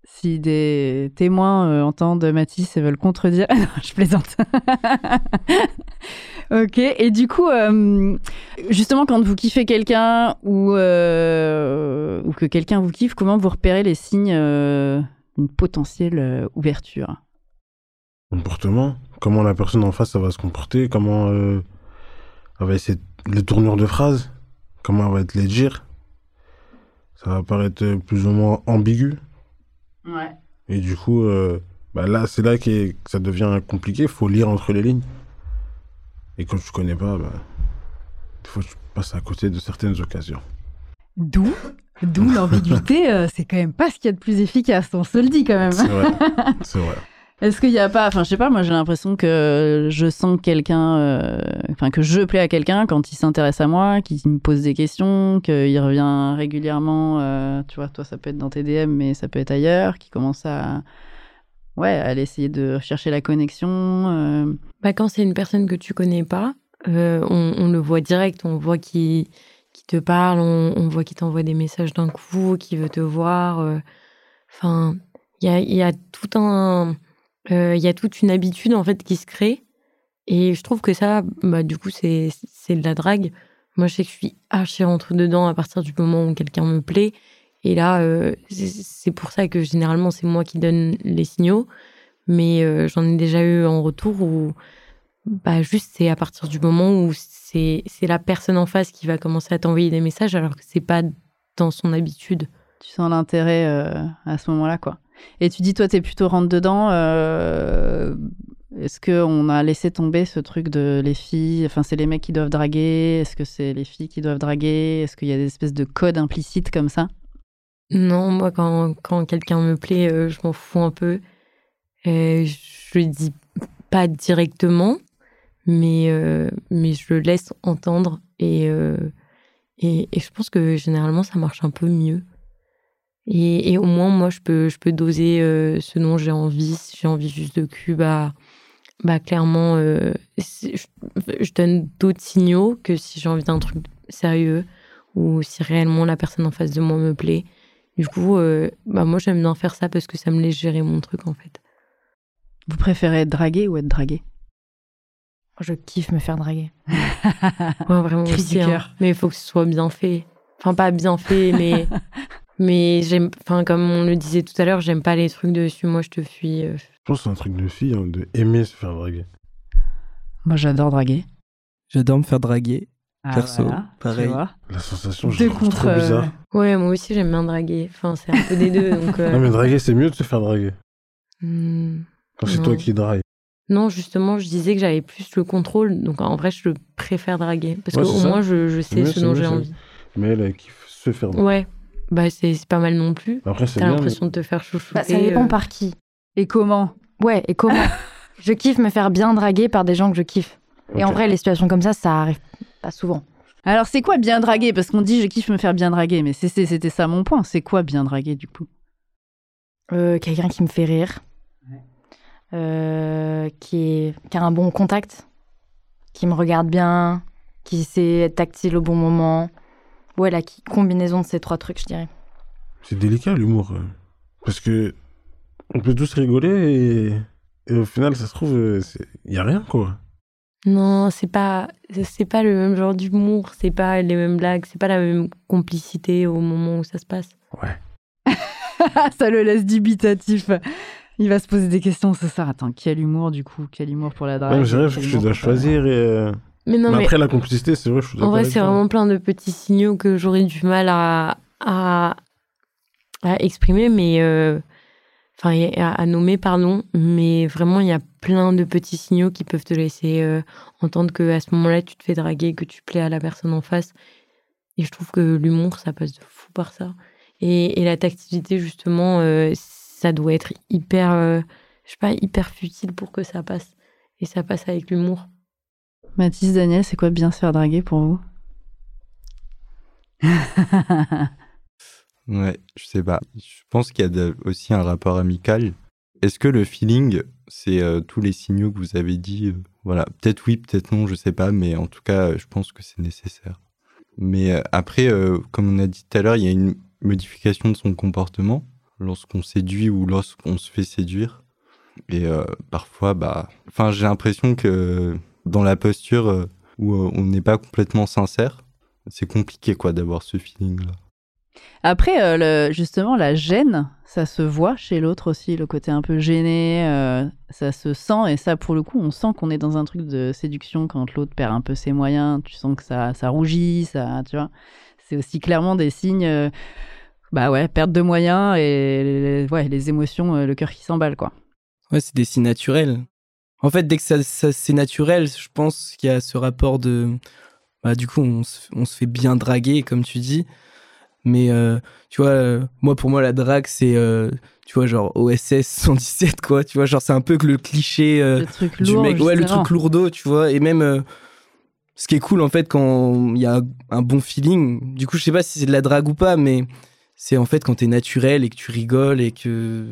Si des témoins euh, entendent Mathis et veulent contredire. Je plaisante. ok. Et du coup, euh, justement, quand vous kiffez quelqu'un ou, euh, ou que quelqu'un vous kiffe, comment vous repérez les signes d'une potentielle ouverture? Comportement. Comment la personne en face, ça va se comporter? Comment elle va essayer les tournures de phrases? Comment elle va être les dire. Ça va paraître plus ou moins ambigu. Ouais. Et du coup, euh, bah là, c'est là que ça devient compliqué. Il faut lire entre les lignes. Et quand tu connais pas, bah, des fois, tu passes à côté de certaines occasions. D'où D'où l'ambiguïté, euh, c'est quand même pas ce qu'il y a de plus efficace, on se le dit quand même. C'est vrai. c'est vrai. Est-ce qu'il n'y a pas, enfin je sais pas, moi j'ai l'impression que je sens que quelqu'un, euh, enfin que je plais à quelqu'un quand il s'intéresse à moi, qu'il me pose des questions, qu'il revient régulièrement, euh, tu vois, toi ça peut être dans tes DM mais ça peut être ailleurs, qui commence à, ouais, à essayer de chercher la connexion. euh. Bah, quand c'est une personne que tu connais pas, on, le voit direct, on voit qui qui te parle, on, voit qui t'envoie des messages d'un coup, qui veut te voir. Enfin, il y a, y a tout un, euh, il y a toute une habitude en fait qui se crée. Et je trouve que ça, bah, du coup, c'est de la drague. Moi, je sais que je suis archi rentre dedans à partir du moment où quelqu'un me plaît. Et là, euh, c'est- pour ça que généralement, c'est moi qui donne les signaux. Mais euh, j'en ai déjà eu en retour où bah juste c'est à partir du moment où c'est la personne en face qui va commencer à t'envoyer des messages alors que c'est pas dans son habitude. Tu sens l'intérêt euh, à ce moment-là, quoi. Et tu dis, toi, t'es plutôt rentre dedans. euh, Est-ce qu'on a laissé tomber ce truc de les filles Enfin, c'est les mecs qui doivent draguer Est-ce que c'est les filles qui doivent draguer Est-ce qu'il y a des espèces de codes implicites comme ça? Non, moi quand, quand quelqu'un me plaît, euh, je m'en fous un peu. Euh, je le dis pas directement, mais mais je le laisse entendre et et je pense que généralement ça marche un peu mieux. Et, et au moins moi je peux je peux doser euh, ce dont j'ai envie. Si j'ai envie juste de cul, bah bah clairement euh, je, je donne d'autres signaux que si j'ai envie d'un truc sérieux ou si réellement la personne en face de moi me plaît. Du coup, euh, bah moi j'aime bien faire ça parce que ça me laisse gérer mon truc en fait. Vous préférez être dragué ou être dragué Je kiffe me faire draguer. Ouais, vraiment aussi, hein. cœur. Mais il faut que ce soit bien fait. Enfin, pas bien fait, mais mais j'aime. Enfin, comme on le disait tout à l'heure, j'aime pas les trucs de suis-moi, je te fuis. euh. Je pense que c'est un truc de fille, hein, de aimer se faire draguer. Moi, j'adore draguer. J'adore me faire draguer. Ah, Perso, voilà, tu pareil. vois. La sensation, je trouve contre, trop euh, bizarre. Ouais, moi aussi j'aime bien draguer. Enfin, c'est un peu des deux. Donc, euh, Non, mais draguer, c'est mieux de se faire draguer. hmm. Quand c'est Non. toi qui drague. Non, justement, je disais que j'avais plus le contrôle. Donc en vrai, je préfère draguer parce Ouais, qu'au moins je, je sais mieux, ce dont j'ai envie. Mais elle, elle kiffe se faire draguer. Ouais, bah c'est c'est pas mal non plus. Après, c'est T'as l'impression de te faire chouchouter. Bah, ça dépend euh. par qui. Et comment? Ouais, et comment? Je kiffe me faire bien draguer par des gens que je kiffe. Et en vrai, les situations comme ça, ça arrive pas souvent. Alors, c'est quoi bien draguer? Parce qu'on dit je kiffe me faire bien draguer, mais c'est- c'est- c'était ça mon point. C'est quoi bien draguer du coup? Euh, Quelqu'un qui me fait rire, euh, qui, est, qui a un bon contact, qui me regarde bien, qui sait être tactile au bon moment. Ouais, la qui- combinaison de ces trois trucs, je dirais. C'est délicat l'humour. euh. Parce que on peut tous rigoler et, et au final, ça se trouve, il y a rien quoi. Non, c'est pas c'est pas le même genre d'humour, c'est pas les mêmes blagues, c'est pas la même complicité au moment où ça se passe. Ouais. ça le laisse dubitatif. Il va se poser des questions ce soir. Attends, quel humour du coup? Quel humour pour la drague? Ouais, mais c'est vrai que tu dois choisir et. euh, Mais non, mais mais après, la complicité, c'est vrai, je suis en vrai, c'est vraiment plein de petits signaux que j'aurais du mal à à, à exprimer, mais euh, enfin à, à nommer pardon, mais vraiment il y a plein de petits signaux qui peuvent te laisser euh, entendre que à ce moment-là tu te fais draguer, que tu plais à la personne en face. Et je trouve que l'humour ça passe de fou par ça. Et, et la tactilité justement, euh, ça doit être hyper, euh, je sais pas, hyper futile pour que ça passe. Et ça passe avec l'humour. Mathis, Daniel, c'est quoi bien se faire draguer pour vous? Ouais, je sais pas. Je pense qu'il y a aussi un rapport amical. Est-ce que le feeling, c'est euh, tous les signaux que vous avez dit euh, Voilà, peut-être oui, peut-être non, je sais pas, mais en tout cas, euh, je pense que c'est nécessaire. Mais après, comme on a dit tout à l'heure, il y a une modification de son comportement lorsqu'on séduit ou lorsqu'on se fait séduire. Et parfois, bah, enfin, j'ai l'impression que dans la posture euh, où euh, on n'est pas complètement sincère, c'est compliqué quoi d'avoir ce feeling-là. Après, euh, le- justement, la gêne, ça se voit chez l'autre aussi, le côté un peu gêné, euh, ça se sent, et ça, pour le coup, on sent qu'on est dans un truc de séduction quand l'autre perd un peu ses moyens, tu sens que ça, ça rougit, ça, tu vois. C'est aussi clairement des signes, euh, bah ouais, perte de moyens et les, ouais, les émotions, euh, le cœur qui s'emballe, quoi. Ouais, c'est des signes naturels. En fait, dès que ça, ça- c'est naturel, je pense qu'il y a ce rapport de. Bah, du coup, on se, on se fait bien draguer, comme tu dis. Mais euh, tu vois, euh, moi, pour moi, la drague, c'est. euh, tu vois, genre OSS 117, quoi. Tu vois, genre, c'est un peu que le cliché le truc du lourd, mec. Ouais, le truc lourdeau, tu vois. Et même. ce qui est cool, en fait, quand il y a un bon feeling. Du coup, je sais pas si c'est de la drague ou pas, mais c'est en fait quand t'es naturel et que tu rigoles et que.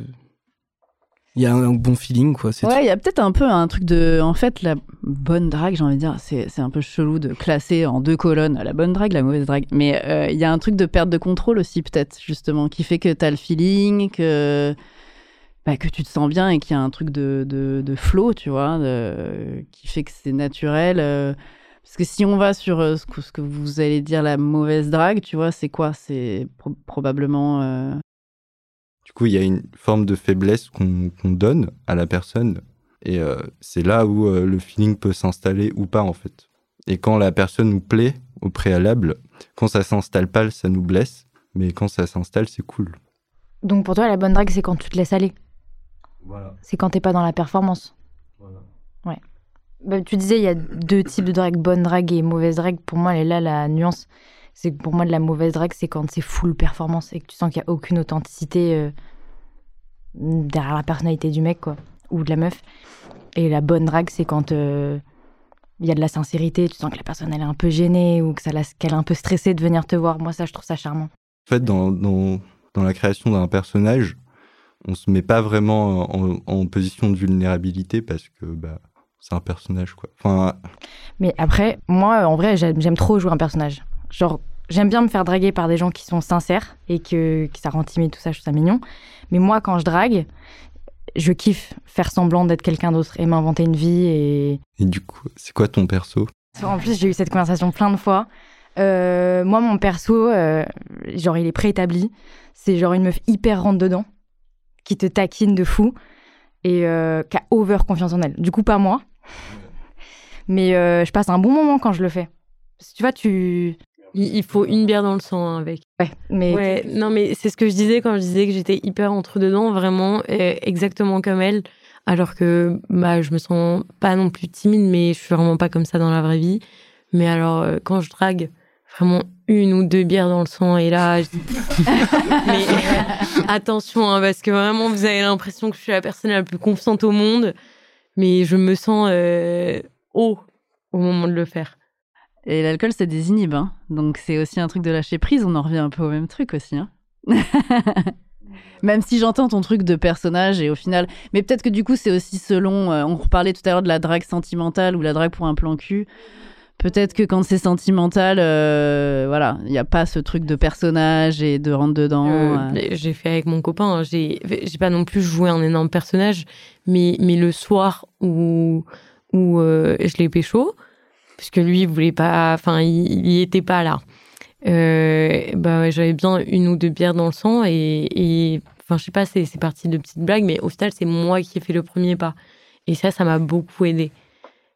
Il y a un bon feeling, quoi. Ouais, il y a peut-être un peu un truc de. En fait, la bonne drague, j'ai envie de dire, c'est un peu chelou de classer en deux colonnes la bonne drague, la mauvaise drague. Mais euh, il y a un truc de perte de contrôle aussi, peut-être, justement, qui fait que tu as le feeling, que. bah, que tu te sens bien et qu'il y a un truc de, de, de flow, tu vois, de- qui fait que c'est naturel. euh, parce que si on va sur euh, ce, que, ce que vous allez dire la mauvaise drague, tu vois, c'est quoi? C'est pro- probablement. Du coup, il y a une forme de faiblesse qu'on donne à la personne. Et euh, c'est là où euh, le feeling peut s'installer ou pas, en fait. Et quand la personne nous plaît au préalable, quand ça s'installe pas, ça nous blesse. Mais quand ça s'installe, c'est cool. Donc pour toi, la bonne drague, c'est quand tu te laisses aller. Voilà. C'est quand t'es pas dans la performance. Bah, tu disais, il y a deux types de drague, bonne drague et mauvaise drague. Pour moi, elle est là la nuance. C'est que pour moi, de la mauvaise drague, c'est quand c'est full performance et que tu sens qu'il n'y a aucune authenticité euh, derrière la personnalité du mec, quoi, ou de la meuf. Et la bonne drague, c'est quand euh, il y a de la sincérité, tu sens que la personne, elle est un peu gênée ou que ça la- qu'elle est un peu stressée de venir te voir. Moi, ça, je trouve ça charmant. En fait, dans, dans, dans la création d'un personnage, on se met pas vraiment en, en position de vulnérabilité parce que bah, c'est un personnage, quoi. Enfin, Mais après, moi, en vrai, j'aime trop jouer un personnage. Genre, j'aime bien me faire draguer par des gens qui sont sincères et que, que ça rend timide, tout ça, je trouve ça mignon. Mais moi, quand je drague, je kiffe faire semblant d'être quelqu'un d'autre et m'inventer une vie. Et et du coup, c'est quoi ton perso? En plus, j'ai eu cette conversation plein de fois. Euh, moi, mon perso, euh, genre, il est préétabli. C'est genre une meuf hyper rentre dedans, qui te taquine de fou et euh, qui a over confiance en elle. Du coup, pas moi. Mais euh, je passe un bon moment quand je le fais. Parce que tu vois, tu. Il, faut une bière dans le sang hein, avec. Ouais, mais. Ouais, non, mais c'est ce que je disais quand je disais que j'étais hyper entre dedans, vraiment euh, exactement comme elle. Alors que bah, je me sens pas non plus timide, mais je suis vraiment pas comme ça dans la vraie vie. Mais alors, euh, quand je drague vraiment une ou deux bières dans le sang, et là, je- mais attention, hein, parce que vraiment, vous avez l'impression que je suis la personne la plus confiante au monde, mais je me sens euh, haut au moment de le faire. Et l'alcool, ça désinhibe. Hein. Donc, c'est aussi un truc de lâcher prise. On en revient un peu au même truc aussi. Hein. même si j'entends ton truc de personnage et au final. Mais peut-être que du coup, c'est aussi selon. euh, on reparlait tout à l'heure de la drague sentimentale ou la drague pour un plan cul. Peut-être que quand c'est sentimental, euh, voilà, il n'y a pas ce truc de personnage et de rentre dedans. Euh, J'ai fait avec mon copain. hein. J'ai, j'ai pas non plus joué un énorme personnage, mais mais le soir où où je l'ai pécho, parce que lui il voulait pas, enfin il, il y était pas là. Euh, bah j'avais bien une ou deux bières dans le sang et enfin je sais pas, c'est parti de petites blagues, mais au final c'est moi qui ai fait le premier pas. Et ça, ça m'a beaucoup aidé.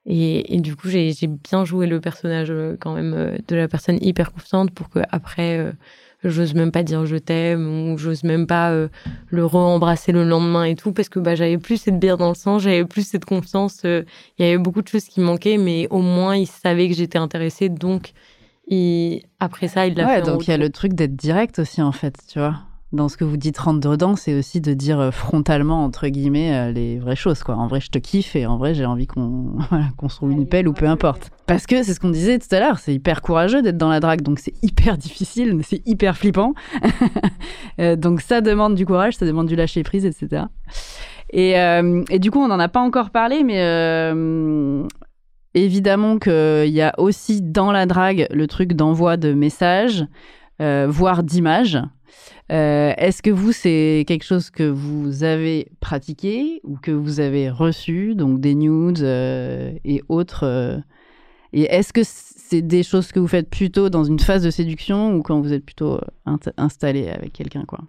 Et, du coup, j'ai j'ai bien joué le personnage euh, quand même euh, de la personne hyper confiante pour que après euh, j'ose même pas dire je t'aime ou j'ose même pas euh, le re-embrasser le lendemain et tout parce que bah j'avais plus cette bière dans le sang, j'avais plus cette confiance, euh, il y avait beaucoup de choses qui manquaient mais au moins il savait que j'étais intéressée donc il... après ça il l'a Ouais, fait donc il y a le truc d'être direct aussi, en fait, tu vois. Dans ce que vous dites rentre dedans, c'est aussi de dire euh, frontalement, entre guillemets, euh, les vraies choses. Quoi. En vrai, je te kiffe et en vrai, j'ai envie qu'on qu'on se roule une pelle ou peu importe. Parce que c'est ce qu'on disait tout à l'heure, c'est hyper courageux d'être dans la drague, donc c'est hyper difficile, c'est hyper flippant. Euh, donc ça demande du courage, ça demande du lâcher prise, etc. Et, euh, et du coup, on n'en a pas encore parlé, mais euh, évidemment qu'il y a aussi dans la drague le truc d'envoi de messages, euh, voire d'images. Euh, Est-ce que vous, c'est quelque chose que vous avez pratiqué ou que vous avez reçu, donc des nudes euh, et autres euh, Et est-ce que c'est des choses que vous faites plutôt dans une phase de séduction ou quand vous êtes plutôt installé avec quelqu'un, quoi?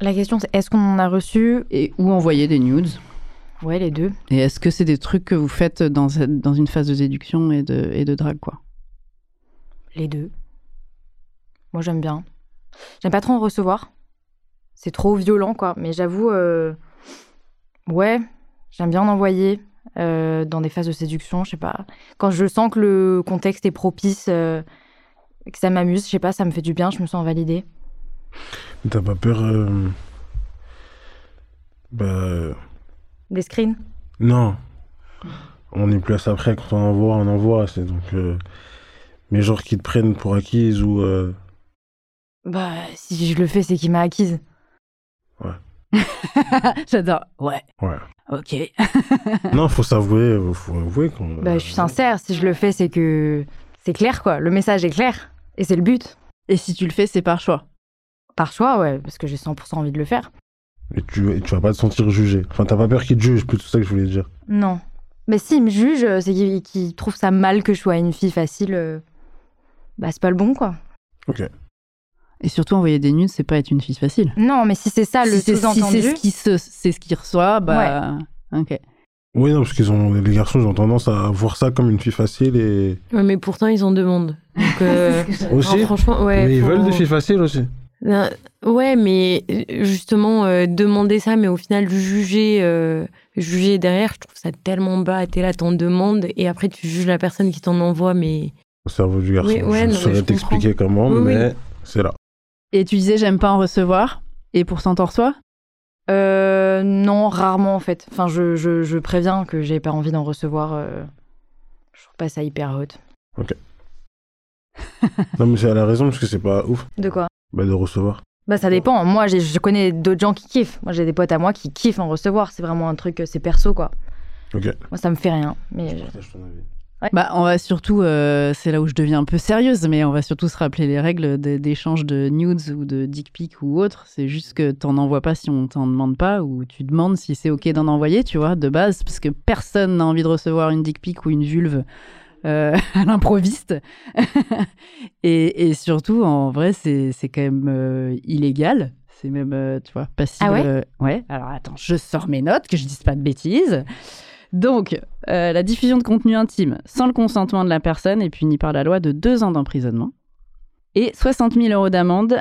La question, c'est est-ce qu'on en a reçu? Et ou envoyer des nudes? Ouais, les deux. Et est-ce que c'est des trucs que vous faites dans, dans une phase de séduction et de, et de drague, quoi? Les deux. Moi, j'aime bien. J'aime pas trop en recevoir. C'est trop violent, quoi. Mais j'avoue, euh, ouais, j'aime bien en envoyer euh, dans des phases de séduction, je sais pas. Quand je sens que le contexte est propice, euh, que ça m'amuse, je sais pas, ça me fait du bien, je me sens validée. T'as pas peur Bah. Des screens? Non. On est plus à ça après, quand on envoie, on envoie. C'est donc. Mais genre qui te prennent pour acquise ou. Bah, si je le fais, c'est qu'il m'a acquise. J'adore. Ouais. Ouais. Ok. non, faut s'avouer, faut avouer qu'on. Bah, je suis sincère, si je le fais, c'est que c'est clair, quoi. Le message est clair. Et c'est le but. Et si tu le fais, c'est par choix. Par choix, ouais, parce que j'ai 100% envie de le faire. Et tu, et tu vas pas te sentir jugé. Enfin, t'as pas peur qu'ils te jugent, plutôt ça que je voulais dire. Non. Mais s'il me juge, euh, c'est qu'il qu'il trouve ça mal que je sois une fille facile. euh, Bah, c'est pas le bon, quoi. Ok. Et surtout, envoyer des nudes, c'est pas être une fille facile. Non, mais si c'est ça le si c'est si sous-entendu. c'est ce qui se, c'est ce qu'il reçoit, bah. Ok. Oui, non, parce qu'ils ont. Les garçons, ils ont tendance à voir ça comme une fille facile et. Ouais, mais pourtant, ils en demandent. Donc, euh, Aussi non, franchement, ouais. Mais ils faut- veulent des filles faciles aussi. Euh, Ouais, mais justement, euh, demander ça, mais au final, juger, euh, juger derrière, je trouve ça tellement bas. T'es là, t'en demandes, et après, tu juges la personne qui t'en envoie, mais. Au cerveau du garçon. Oui, ouais, je non, mais saurais t'expliquer comment, Oui, oui. mais c'est là. Et tu disais, j'aime pas en recevoir. Et pourtant, t'en reçois Euh, non, rarement en fait. Enfin, je, je, je préviens que j'ai pas envie d'en recevoir. euh, Je trouve pas ça hyper hot. Non, mais c'est à la raison, parce que c'est pas ouf De quoi? Bah, de recevoir. Bah, ça dépend. Moi, je connais d'autres gens qui kiffent. Moi, j'ai des potes à moi qui kiffent en recevoir. C'est vraiment un truc, euh, c'est perso quoi. Ok. Moi, ça me fait rien. Mais je- Partage ton avis. Bah, on va surtout, euh, c'est là où je deviens un peu sérieuse, mais on va surtout se rappeler les règles d'échange de nudes ou de dick pics ou autre. C'est juste que t'en envoies pas si on t'en demande pas, ou tu demandes si c'est ok d'en envoyer, tu vois, de base, parce que personne n'a envie de recevoir une dick pic ou une vulve euh, à l'improviste. et, et surtout, en vrai, c'est quand même euh, illégal. C'est même, tu vois, passible. Ah ouais? ouais. Alors attends, je sors mes notes, que je dise pas de bêtises. Donc, euh, la diffusion de contenu intime sans le consentement de la personne est punie par la loi de deux ans d'emprisonnement et 60 000 euros d'amende.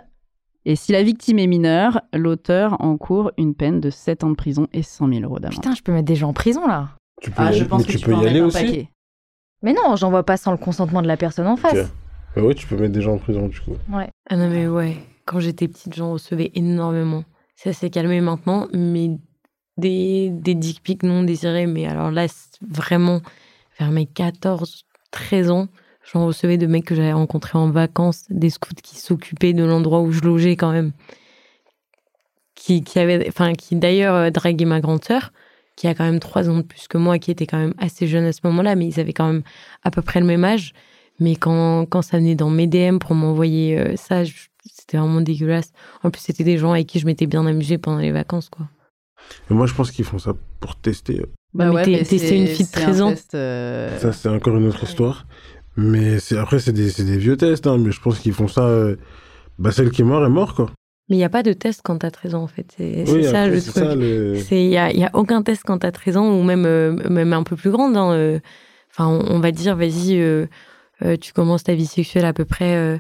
Et si la victime est mineure, l'auteur encourt une peine de 7 ans de prison et 100 000 euros d'amende. putain, je peux mettre des gens en prison là. Tu peux Ah, y je aller, pense mais que tu tu peux en y aller aussi. paquet. Mais non, j'envoie pas sans le consentement de la personne en face. Bah oui, tu peux mettre des gens en prison, du coup. Ah non, mais ouais, quand j'étais petite, j'en recevais énormément. Ça s'est calmé maintenant, mais des, des dick pics non désirés. Mais alors là, vraiment, vers mes 14, 13 ans, j'en recevais de mecs que j'avais rencontrés en vacances, des scouts qui s'occupaient de l'endroit où je logeais quand même. Qui, qui, avait, enfin, qui d'ailleurs euh, draguaient ma grande sœur, qui a quand même 3 ans de plus que moi, qui était quand même assez jeune à ce moment-là, mais ils avaient quand même à peu près le même âge. Mais quand, quand ça venait dans mes DM pour m'envoyer euh, ça, c'était vraiment dégueulasse. En plus, c'était des gens avec qui je m'étais bien amusée pendant les vacances, quoi. Mais moi, je pense qu'ils font ça pour tester. Bah, mais t'es- t'es- c'est- c'est une fille de c'est un 13 ans. test, euh, Ça, c'est encore une autre histoire. Mais c'est après, c'est des, vieux tests. hein, mais je pense qu'ils font ça. euh, Bah, celle qui est morte est morte, quoi. Mais il n'y a pas de test quand t'as 13 ans, en fait. C'est Oui, ça après, le truc. Il n'y a, y a aucun test quand t'as 13 ans, ou même, euh, même un peu plus grande. hein, euh. Enfin, on, on va dire, vas-y, euh, euh, tu commences ta vie sexuelle à peu près euh,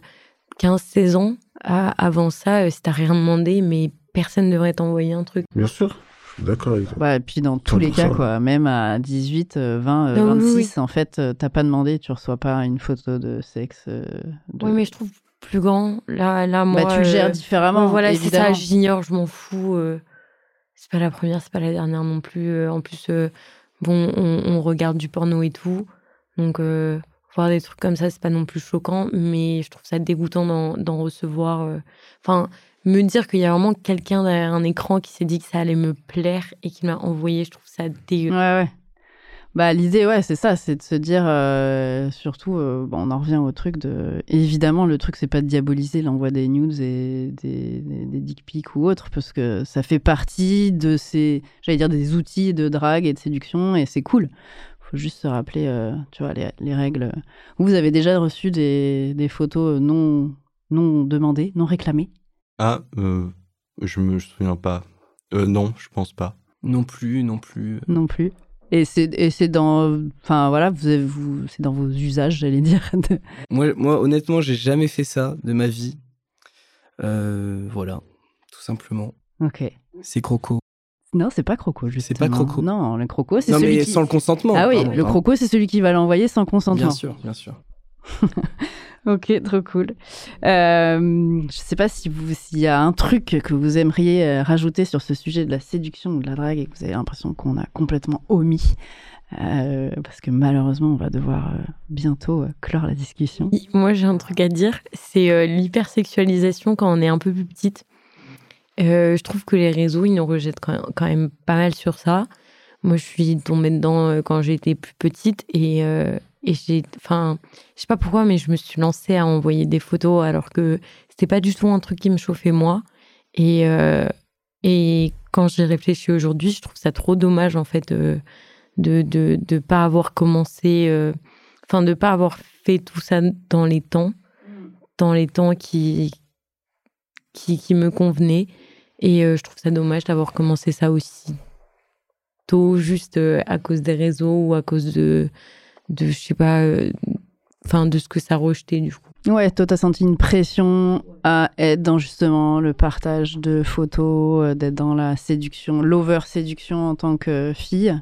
15-16 ans. À- avant ça, euh, si t'as rien demandé, mais personne ne devrait t'envoyer un truc. Bien sûr, d'accord. Bah, et puis dans tous les 100%. cas, quoi, même à 18, euh, 20, euh, Ah oui, oui, 26, en fait, euh, t'as pas demandé, tu reçois pas une photo de sexe. euh, de- Oui, mais je trouve plus grand. Là, là moi. bah, tu le gères euh, différemment. voilà, c'est ça, j'ignore, je m'en fous. euh, c'est pas la première, c'est pas la dernière non plus. en plus, euh, bon, on, on regarde du porno et tout. Donc, euh, voir des trucs comme ça, c'est pas non plus choquant. Mais je trouve ça dégoûtant d'en recevoir. euh, Enfin, me dire qu'il y a vraiment quelqu'un derrière un écran qui s'est dit que ça allait me plaire et qui m'a envoyé, je trouve ça dégueu. Ouais, ouais. Bah, l'idée, ouais, c'est ça, c'est de se dire, euh, surtout, euh, bon, on en revient au truc de. Évidemment, le truc, c'est pas de diaboliser l'envoi des nudes et des, dick pics ou autres, parce que ça fait partie de ces, j'allais dire, des outils de drague et de séduction, et c'est cool. Faut juste se rappeler, euh, tu vois, les, les règles. Vous avez déjà reçu des, des photos non, non demandées, non réclamées? Ah, euh, je me souviens pas. Euh, non, je pense pas. Non plus, non plus. non plus. Et c'est et c'est dans, enfin voilà, vous avez, vous, c'est dans vos usages, j'allais dire. de- Moi, moi honnêtement, j'ai jamais fait ça de ma vie. Euh, voilà, tout simplement. Ok. C'est croco. Non, c'est pas croco, justement. pas croco. Non, le croco, c'est celui mais qui. sans le consentement. ah oui, pardon, le pardon. croco, c'est celui qui va l'envoyer sans consentement. Bien sûr, bien sûr. Ok, trop cool. Euh, je sais pas s'il y a un truc que vous aimeriez euh, rajouter sur ce sujet de la séduction ou de la drague et que vous avez l'impression qu'on a complètement omis, euh, parce que malheureusement, on va devoir bientôt clore la discussion. Moi, j'ai un truc à dire, c'est l'hypersexualisation quand on est un peu plus petite. Je trouve que les réseaux, ils nous rejettent quand même, pas mal sur ça. Moi, je suis tombée dedans quand j'étais plus petite et, et j'ai, enfin, je sais pas pourquoi, mais je me suis lancée à envoyer des photos alors que c'était pas du tout un truc qui me chauffait moi. Et, euh, et quand j'y réfléchis aujourd'hui, je trouve ça trop dommage en fait euh, de de de pas avoir commencé, euh, enfin de pas avoir fait tout ça dans les temps, dans les temps qui qui, qui me convenaient. Et euh, je trouve ça dommage d'avoir commencé ça aussi tôt, juste euh, à cause des réseaux ou à cause de, de je sais pas, euh, enfin de ce que ça rejetait du coup. Ouais, toi, t'as senti une pression à être dans justement le partage de photos, euh, d'être dans la séduction, l'over-séduction en tant que fille.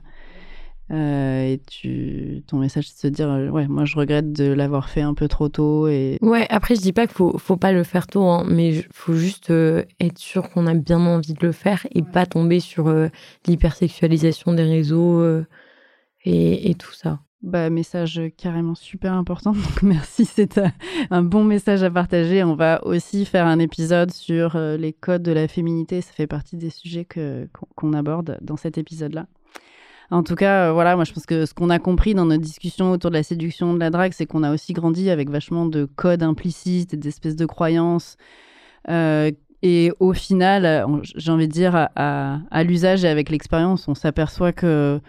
Euh, et tu, ton message, c'est de se dire, euh, ouais, moi, je regrette de l'avoir fait un peu trop tôt. Et Ouais, après je dis pas qu'il faut, faut pas le faire tôt, hein, mais il faut juste euh, être sûr qu'on a bien envie de le faire et pas tomber sur euh, l'hypersexualisation des réseaux euh, et, et tout ça. Bah, message carrément super important. Donc, merci, c'est un, bon message à partager. On va aussi faire un épisode sur euh, les codes de la féminité. Ça fait partie des sujets qu'on, aborde dans cet épisode-là. En tout cas, euh, voilà, moi je pense que ce qu'on a compris dans notre discussion autour de la séduction, de la drague, c'est qu'on a aussi grandi avec vachement de codes implicites d'espèces de croyances. Euh, et au final, euh, j'ai envie de dire, à l'usage et avec l'expérience, on s'aperçoit que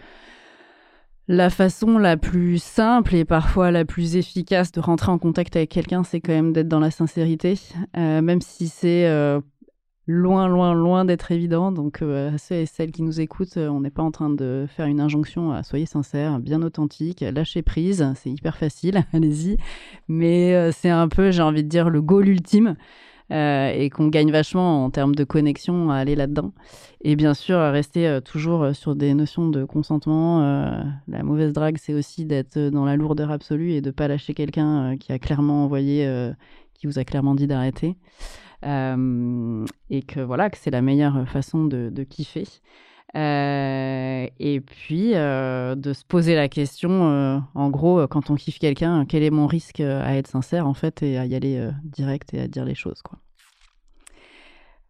la façon la plus simple et parfois la plus efficace de rentrer en contact avec quelqu'un, c'est quand même d'être dans la sincérité, euh, même si c'est euh, loin, loin, loin d'être évident. Donc, euh, ceux et celles qui nous écoutent, euh, on n'est pas en train de faire une injonction à soyez sincères, bien authentique, lâchez prise, c'est hyper facile, allez-y. Mais c'est un peu, j'ai envie de dire, le goal ultime. Euh, et qu'on gagne vachement en termes de connexion à aller là-dedans. Et bien sûr, rester euh, toujours euh, sur des notions de consentement. la mauvaise drague, c'est aussi d'être dans la lourdeur absolue et de pas lâcher quelqu'un qui a clairement envoyé, qui vous a clairement dit d'arrêter. Et que voilà, que c'est la meilleure façon de, de kiffer. Euh, et puis euh, de se poser la question, euh, en gros, quand on kiffe quelqu'un, quel est mon risque à être sincère en fait et à y aller direct et à dire les choses quoi.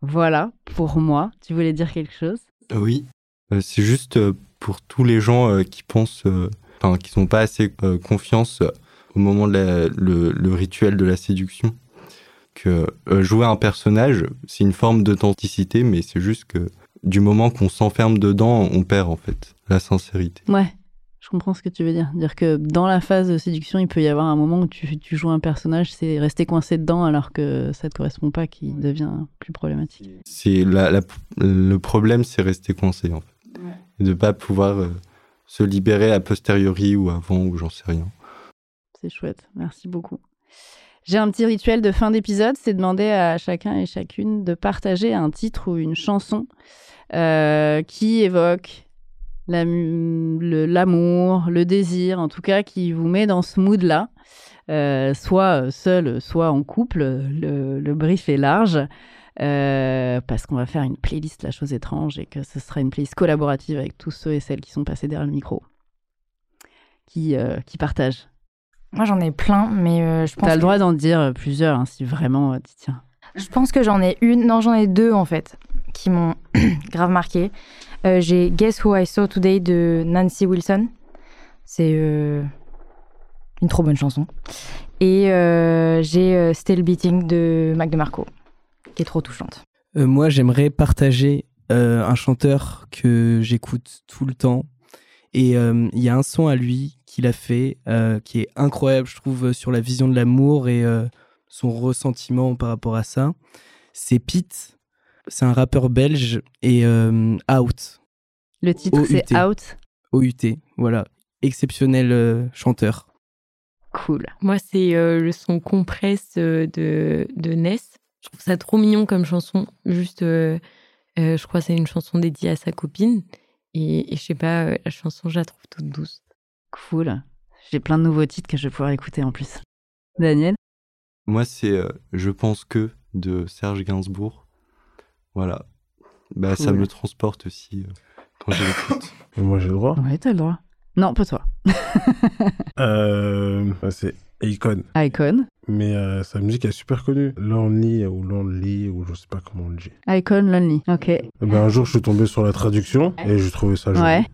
Voilà pour moi. Tu voulais dire quelque chose? Oui, c'est juste pour tous les gens qui pensent, enfin, qui n'ont pas assez confiance au moment de le, le rituel de la séduction, que jouer un personnage, c'est une forme d'authenticité, mais c'est juste que du moment qu'on s'enferme dedans, on perd en fait la sincérité. Ouais, je comprends ce que tu veux dire. Dire que dans la phase de séduction, il peut y avoir un moment où tu, tu joues un personnage, c'est rester coincé dedans alors que ça te correspond pas qui devient plus problématique. C'est la, la- le problème, c'est rester coincé en fait, et de pas pouvoir euh, se libérer a posteriori ou avant ou j'en sais rien. C'est chouette, merci beaucoup. J'ai un petit rituel de fin d'épisode, c'est demander à chacun et chacune de partager un titre ou une chanson euh, qui évoque l'amour, le, désir, en tout cas qui vous met dans ce mood-là. euh, soit seul, soit en couple. Le, brief est large. euh, parce qu'on va faire une playlist La chose étrange et que ce sera une playlist collaborative avec tous ceux et celles qui sont passés derrière le micro, qui partagent. Moi, j'en ai plein, mais euh, je pense. T'as le que- droit d'en dire plusieurs hein, si vraiment euh, tu tiens. Je pense que j'en ai une, non, j'en ai deux en fait, qui m'ont grave marqué. Euh, j'ai Guess Who I Saw Today de Nancy Wilson. C'est euh, une trop bonne chanson. Et euh, j'ai euh, Still Beating de Mac DeMarco, qui est trop touchante. Euh, moi, j'aimerais partager euh, un chanteur que j'écoute tout le temps. Et euh, il y a un son à lui qu'il a fait euh, qui est incroyable, je trouve, euh, sur la vision de l'amour et euh, son ressentiment par rapport à ça. C'est Pete. C'est un rappeur belge et euh, Out. Le titre, c'est OUT? Out. OUT. Voilà. Exceptionnel euh, chanteur. Cool. Moi, c'est euh, le son compresse euh, de, de Ness. Je trouve ça trop mignon comme chanson. Juste, euh, euh, je crois que c'est une chanson dédiée à sa copine. Et, et je sais pas, euh, la chanson, je la trouve toute douce. Cool. J'ai plein de nouveaux titres que je vais pouvoir écouter en plus. Daniel? Moi, c'est euh, Je pense que de Serge Gainsbourg. Voilà. Bah, ça me transporte aussi euh, quand je l'écoute. Et moi, j'ai le droit. Ouais, t'as le droit. Non, pas toi. Euh, bah, c'est Akon. Icon. Mais euh, sa musique est super connue. Lonely ou Lonely ou je sais pas comment on le dit. Icon Lonely. Ok. Et ben, un jour, je suis tombé sur la traduction et j'ai trouvé ça joli. Ouais.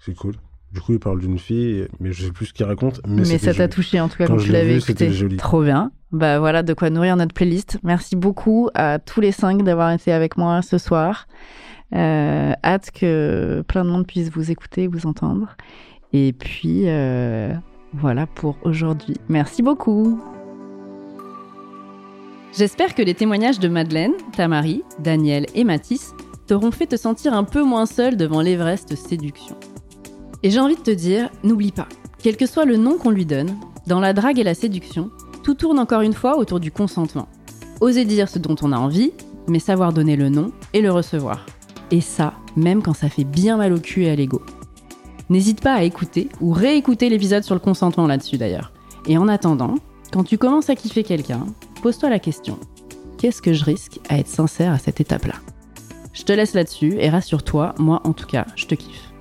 C'est cool. Du coup, il parle d'une fille, mais je sais plus ce qu'il raconte. Mais, Mais, c'était ça t'a touché en tout cas quand, Quand tu je l'ai l'avais vu, c'était écouté. joli. Trop bien. Bah voilà de quoi nourrir notre playlist. Merci beaucoup à tous les cinq d'avoir été avec moi ce soir. Euh, hâte que plein de monde puisse vous écouter, vous entendre. Et puis euh, voilà pour aujourd'hui. Merci beaucoup. J'espère que les témoignages de Madeleine, Tamari, Daniel et Mathis t'auront fait te sentir un peu moins seul devant l'Everest séduction. Et j'ai envie de te dire, n'oublie pas, quel que soit le nom qu'on lui donne, dans la drague et la séduction, tout tourne encore une fois autour du consentement. Oser dire ce dont on a envie, mais savoir donner le nom et le recevoir. Et ça, même quand ça fait bien mal au cul et à l'ego. N'hésite pas à écouter ou réécouter l'épisode sur le consentement là-dessus d'ailleurs. Et en attendant, quand tu commences à kiffer quelqu'un, pose-toi la question qu'est-ce que je risque à être sincère à cette étape-là? Je te laisse là-dessus et rassure-toi, moi en tout cas, je te kiffe.